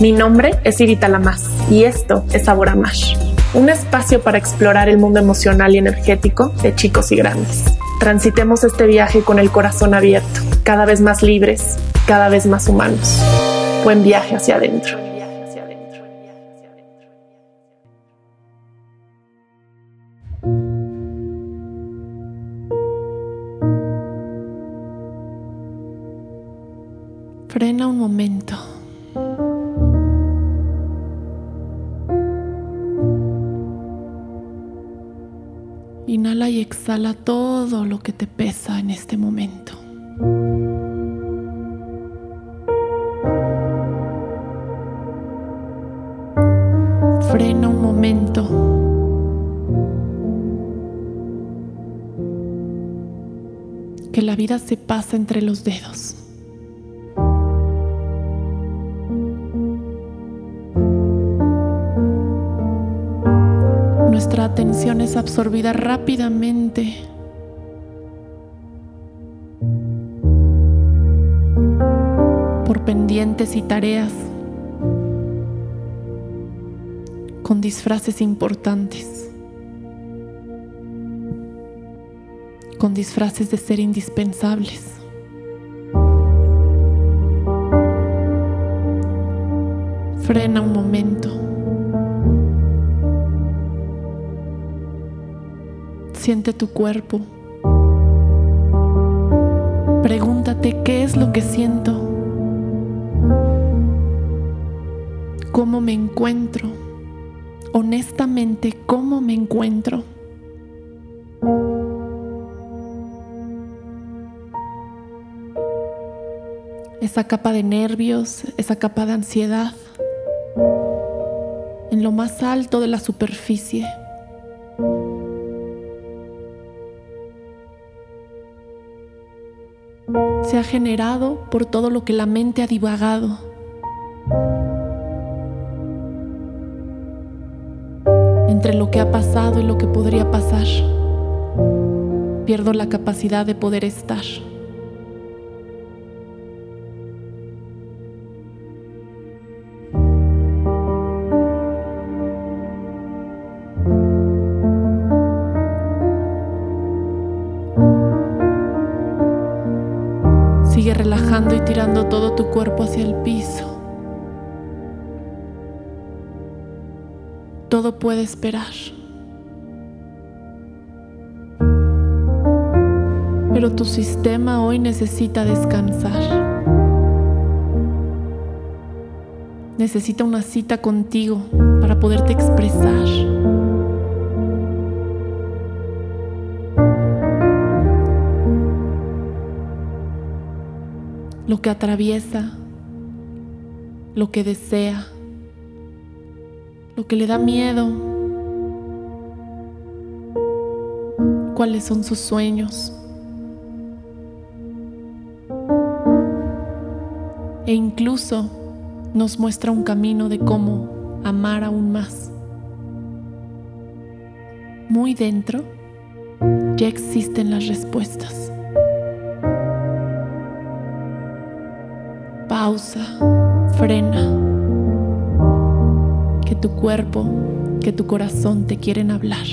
Mi nombre es Irita Lamas y esto es Sabor a un espacio para explorar el mundo emocional y energético de chicos y grandes. Transitemos este viaje con el corazón abierto, cada vez más libres, cada vez más humanos. Buen viaje hacia adentro. Frena un momento. Inhala y exhala todo lo que te pesa en este momento. Frena un momento. Que la vida se pasa entre los dedos. Atención es absorbida rápidamente por pendientes y tareas con disfraces importantes, con disfraces de ser indispensables. Frena un momento. Siente tu cuerpo. Pregúntate qué es lo que siento. ¿Cómo me encuentro? Honestamente, ¿cómo me encuentro? Esa capa de nervios, esa capa de ansiedad, en lo más alto de la superficie. Se ha generado por todo lo que la mente ha divagado. Entre lo que ha pasado y lo que podría pasar, pierdo la capacidad de poder estar. Y tirando todo tu cuerpo hacia el piso. Todo puede esperar. Pero tu sistema hoy necesita descansar. Necesita una cita contigo para poderte expresar. Lo que atraviesa, lo que desea, lo que le da miedo, cuáles son sus sueños. E incluso nos muestra un camino de cómo amar aún más. Muy dentro ya existen las respuestas. Pausa, frena, que tu cuerpo, que tu corazón te quieren hablar.